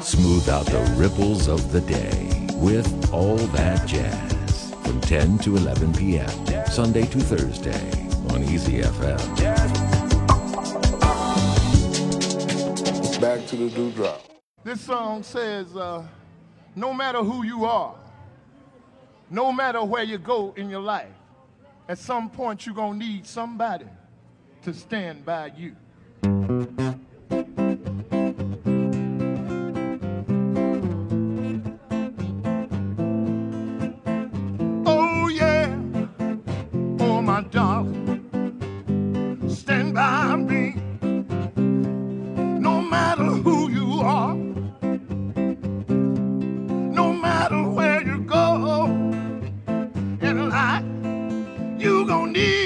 Smooth out the ripples of the day with all that jazz from 10 to 11 p.m. Sunday to Thursday on Easy FM. Back to the dewdrop. This song says, uh, no matter who you are, no matter where you go in your life, at some point you're going to need somebody to stand by you. Gonna need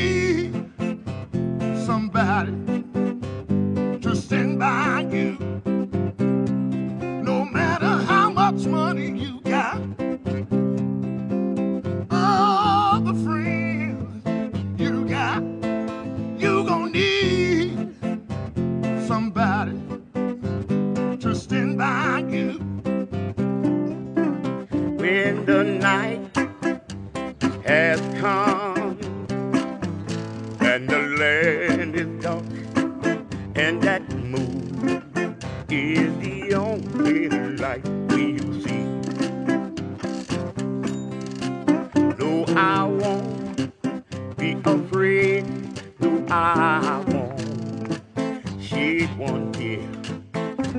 shed one tear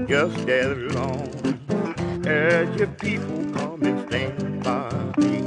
just as long as your people come and stand by me.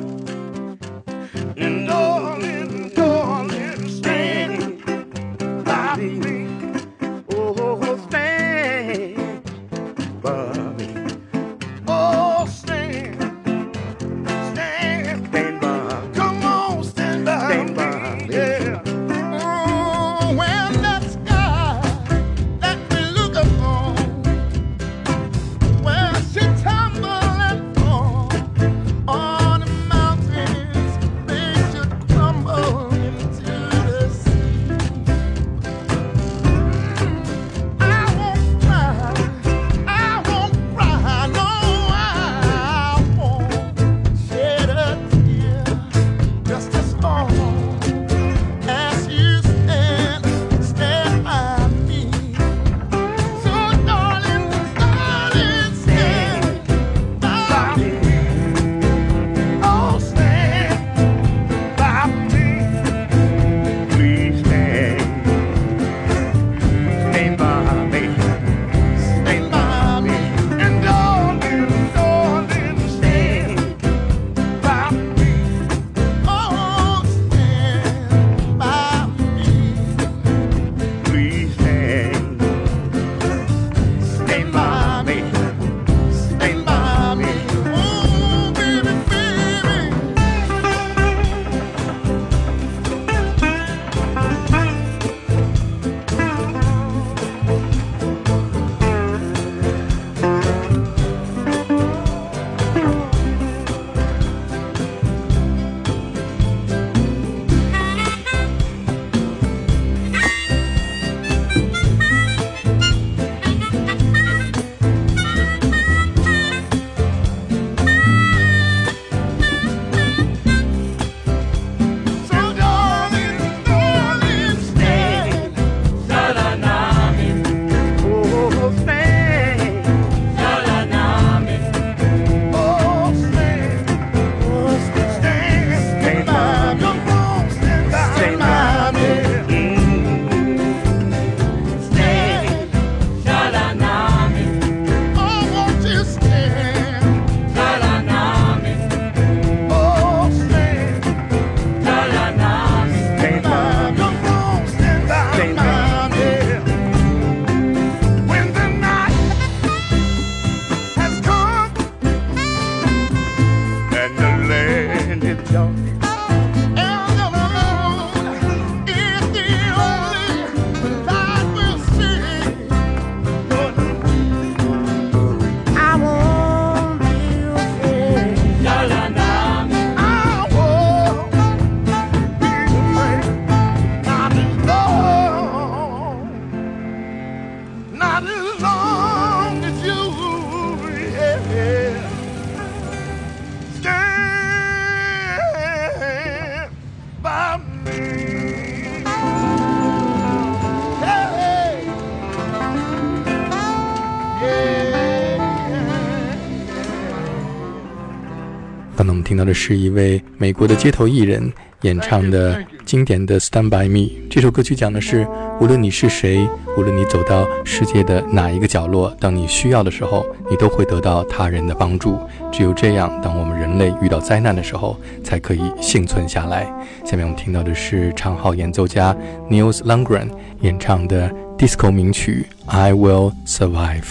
听到的是一位美国的街头艺人演唱的经典的《Stand by Me》。这首歌曲讲的是，无论你是谁，无论你走到世界的哪一个角落，当你需要的时候，你都会得到他人的帮助。只有这样，当我们人类遇到灾难的时候，才可以幸存下来。下面我们听到的是长号演奏家 Nils Langren 演唱的 Disco 名曲《I Will Survive》。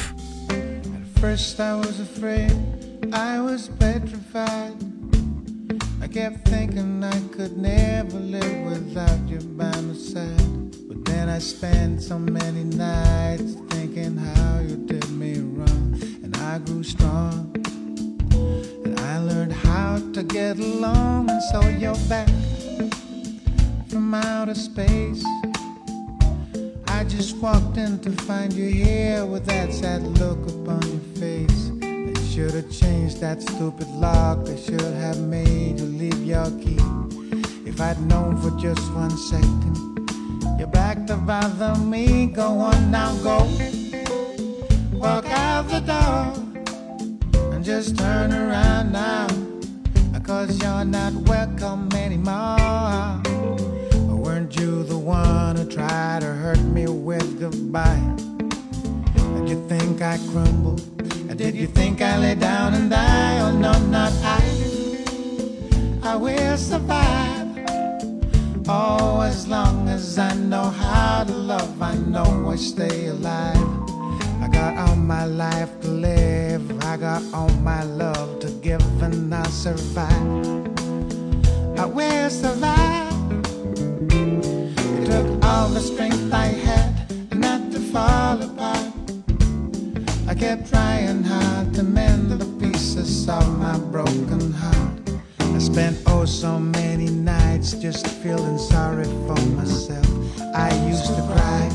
I was petrified. I kept thinking I could never live without you by my side. But then I spent so many nights thinking how you did me wrong. And I grew strong. And I learned how to get along. And so you're back from outer space. I just walked in to find you here with that sad look. Should have changed that stupid lock. They should have made you leave your key. If I'd known for just one second, you're back to bother me. Go on now, go. Walk out the door and just turn around now. Cause you're not welcome anymore. Or weren't you the one who tried to hurt me with goodbye? Did you think I crumbled? Did you think I lay down and die? Oh no, not I. I will survive. Oh, as long as I know how to love, I know I stay alive. I got all my life to live. I got all my love to give, and I'll survive. I will survive. It took all the strength I had not to fall apart. Kept trying hard to mend the pieces of my broken heart. I spent oh so many nights just feeling sorry for myself. I used to cry,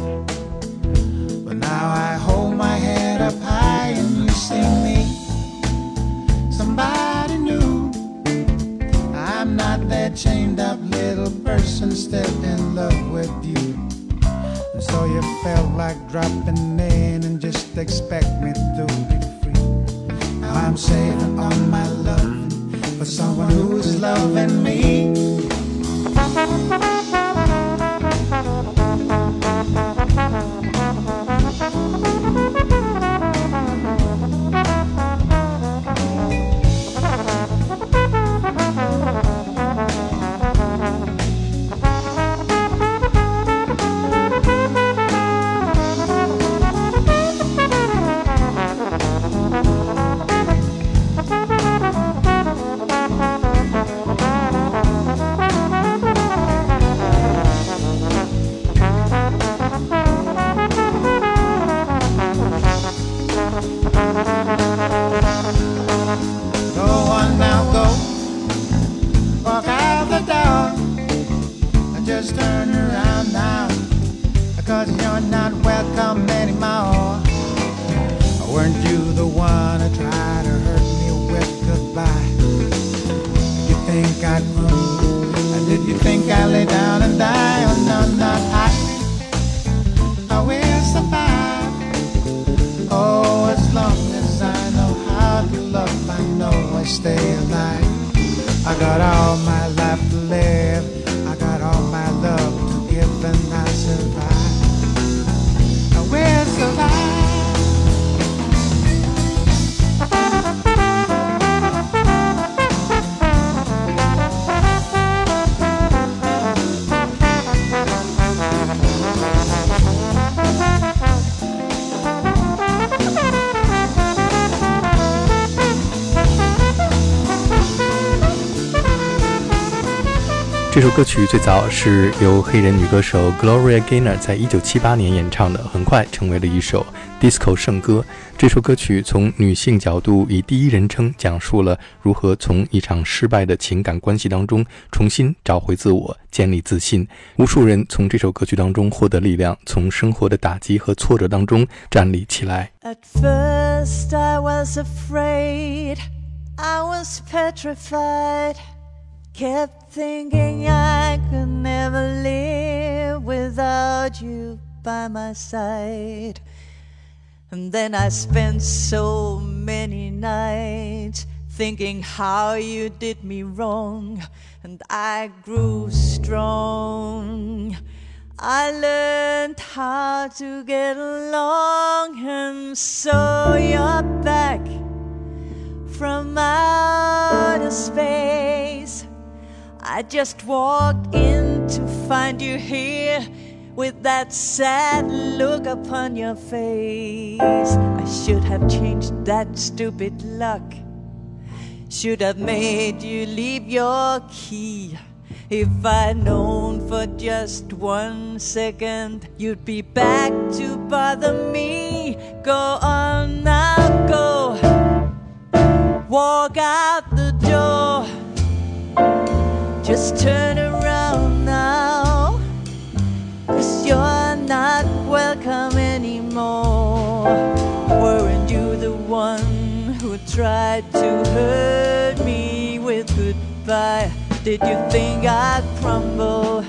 but now I hold my head up high and you see me. Somebody new. I'm not that chained up little person still in love with you. You felt like dropping in and just expect me to be free. Now I'm saving all my love for someone who's loving me. just turn around now Cause you're not welcome anymore Weren't you the one who tried to hurt me with goodbye? Did you think I'd move? Did you think I'd lay down and die? Oh no, not I I will survive Oh, as long as I know how to love I know I stay alive I got all my life 这首歌曲最早是由黑人女歌手 Gloria Gaynor 在一九七八年演唱的，很快成为了一首 disco 圣歌。这首歌曲从女性角度，以第一人称讲述了如何从一场失败的情感关系当中重新找回自我，建立自信。无数人从这首歌曲当中获得力量，从生活的打击和挫折当中站立起来。At first I was afraid, I was petrified. Kept thinking I could never live without you by my side. And then I spent so many nights thinking how you did me wrong, and I grew strong. I learned how to get along, and so you're back from outer space. I just walked in to find you here with that sad look upon your face. I should have changed that stupid luck. Should have made you leave your key. If I'd known for just one second you'd be back to bother me. Go on now, go. Walk out. Just turn around now. Cause you're not welcome anymore. Weren't you the one who tried to hurt me with goodbye? Did you think I'd crumble?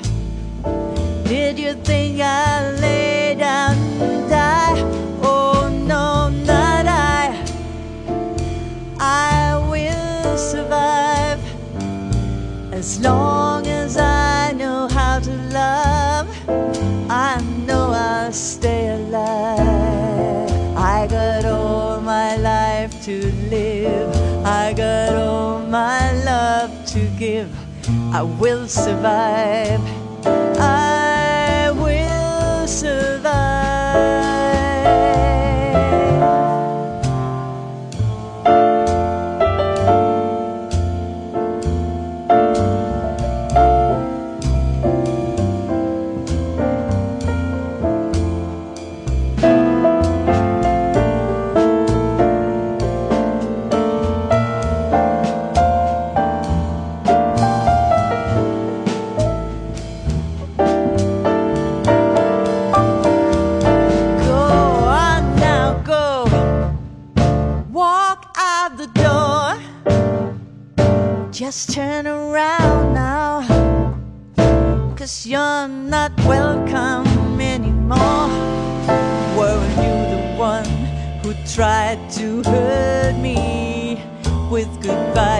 As long as I know how to love. I know I'll stay alive. I got all my life to live. I got all my love to give. I will survive.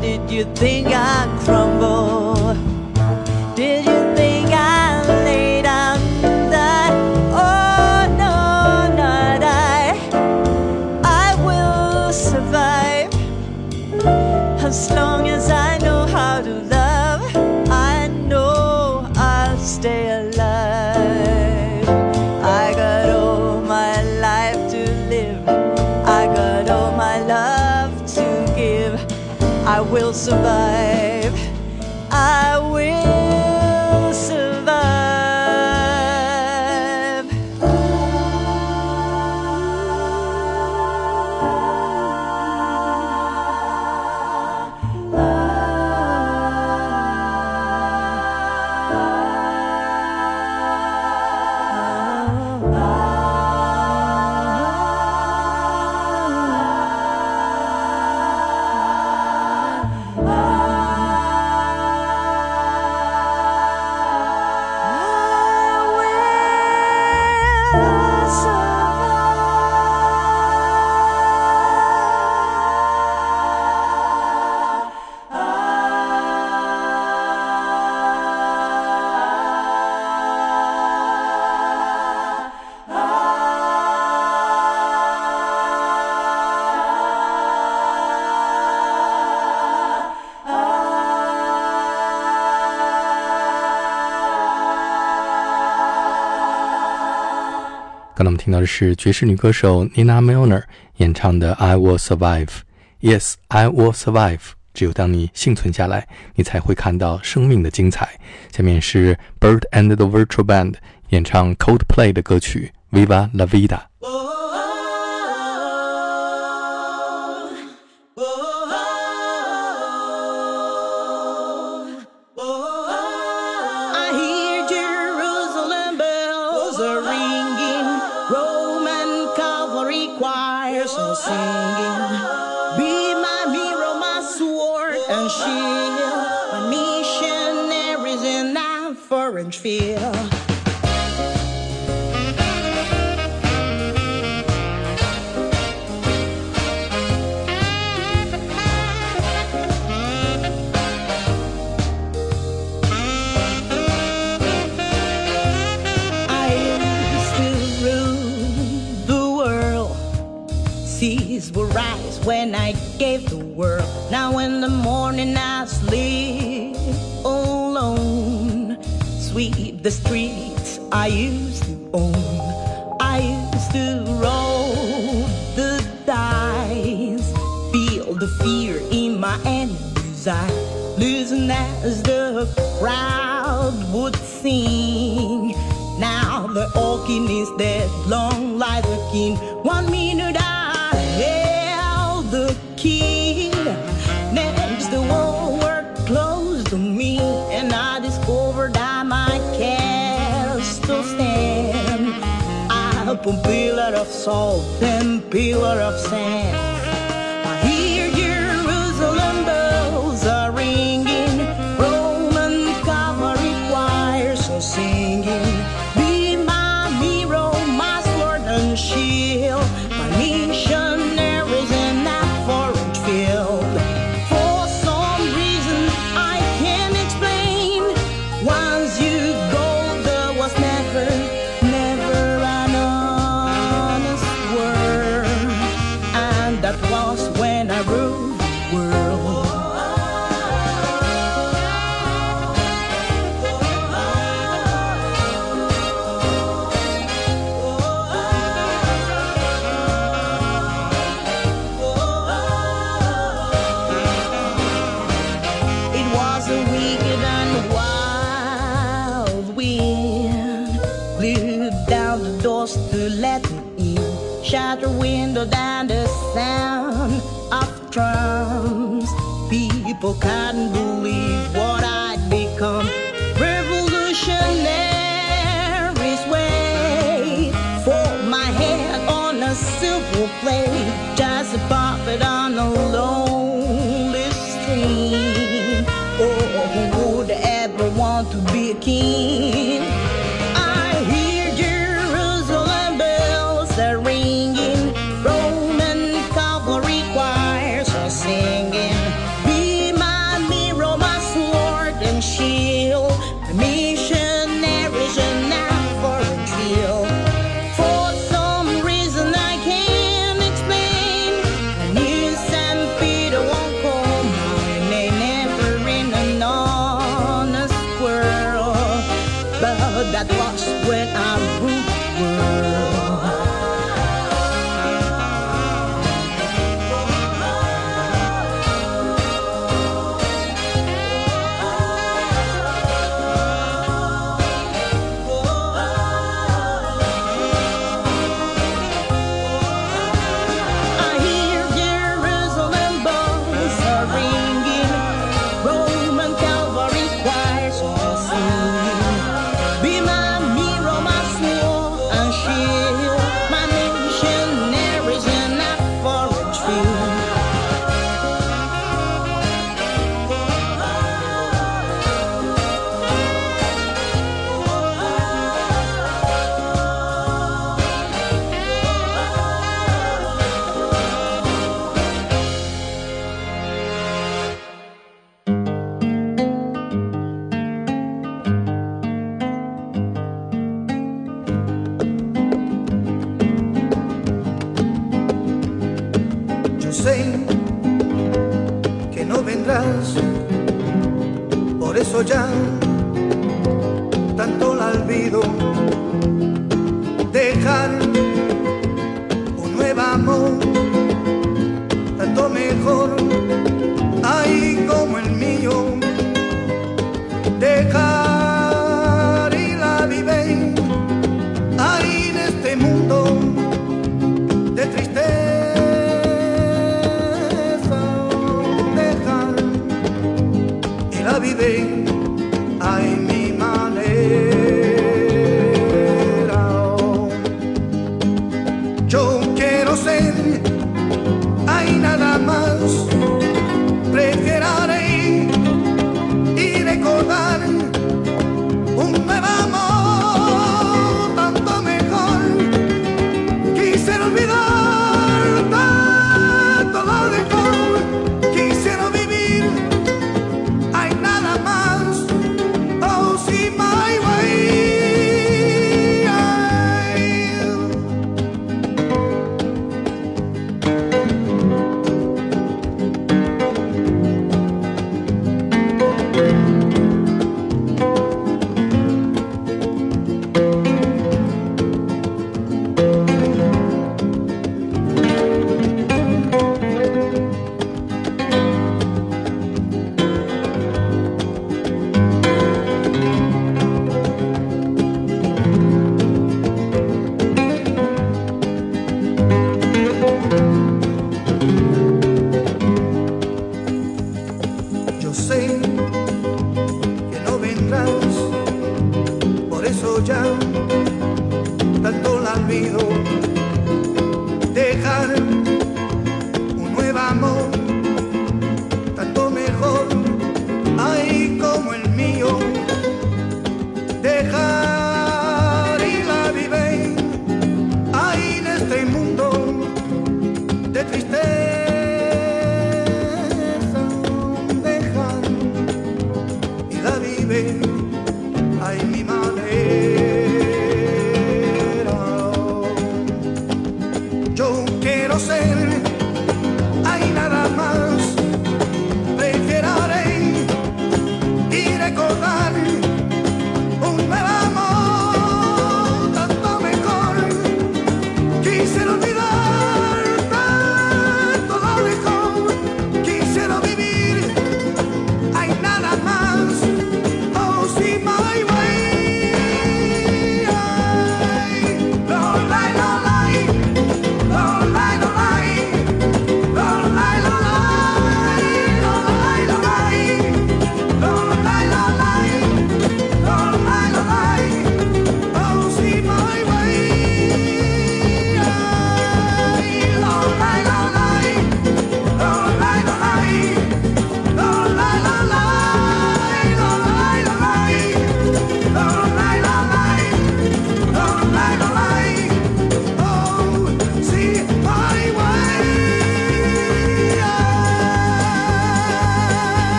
Did you think I'd crumble? Did 刚才我们听到的是爵士女歌手 Nina Milner 演唱的《I Will Survive》。Yes, I will survive。只有当你幸存下来，你才会看到生命的精彩。下面是 Bird and the Virtual Band 演唱 Coldplay 的歌曲《Viva La Vida》。i am still the world. seas will rise when I gave the world. Now in the morning I sleep alone, sweet the streets I used to own. I used to roll the dice, feel the fear in my enemies. I losing as the crowd would sing. Now the all king is dead, long life the king. One minute. up on pillar of salt and pillar of sand. Shattered windows window down the sound of drums. People can't believe what.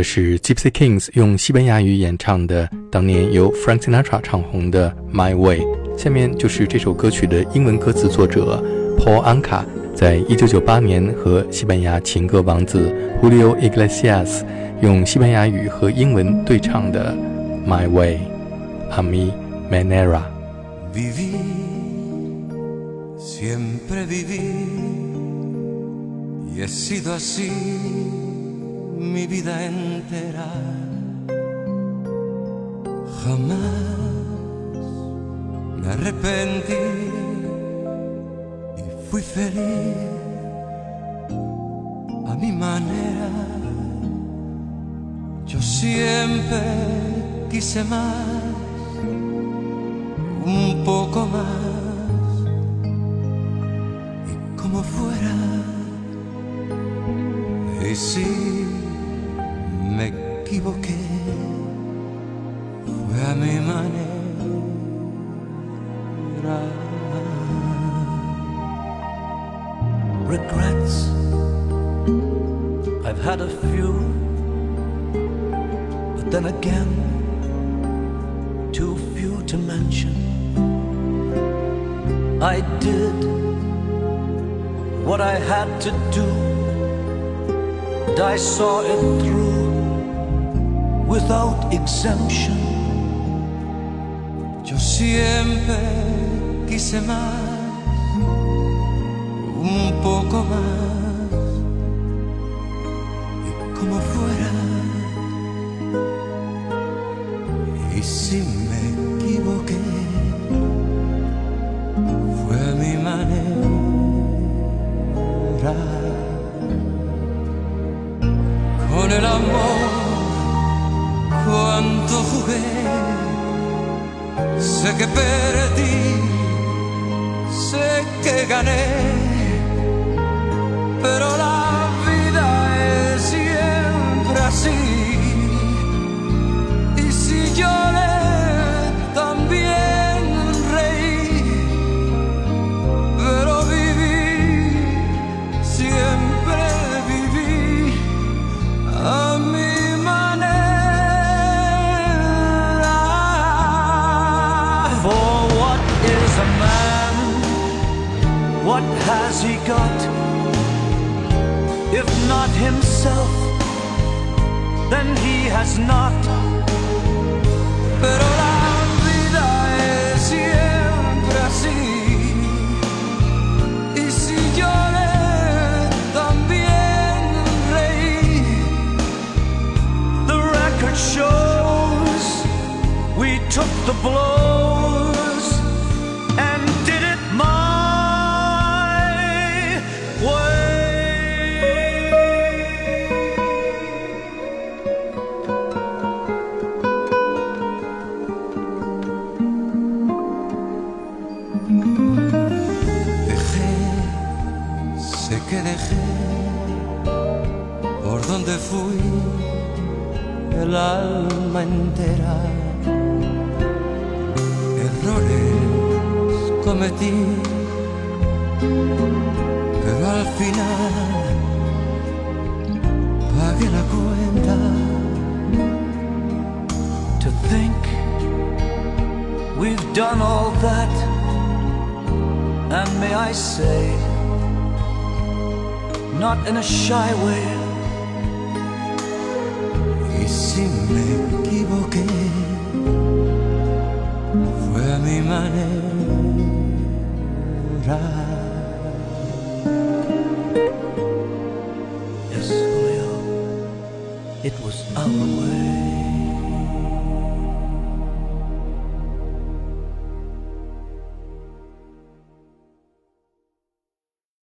的是 Gypsy Kings 用西班牙语演唱的当年由 Frank Sinatra 唱红的《My Way》。下面就是这首歌曲的英文歌词作者 Paul Anka 在一九九八年和西班牙情歌王子 Julio Iglesias 用西班牙语和英文对唱的《My Way》，A mi manera。Siempre viví, y he sido así mi vida entera. Jamás me arrepentí y fui feliz a mi manera. Yo siempre quise más un poco más y como fuera y me equivoqué fue a mi manera regrets I've had a few but then again too few to mention. I did what I had to do, and I saw it through without exemption. Yo siempre quise más, un poco más, y como fuera. Y si me equivoqué, fue mi manera. Con el amor, cuánto jugué, sé que perdí, sé que gané, pero la has he got? If not himself, then he has not. Pero la vida es siempre así. Y si lloré, también reí. The record shows we took the blows cometí, pero al final pagué la cuenta. To think we've done all that, and may I say, not in a shy way. Y si me equivoqué, fue a mi manera. Yes, oh Julio, it was our way.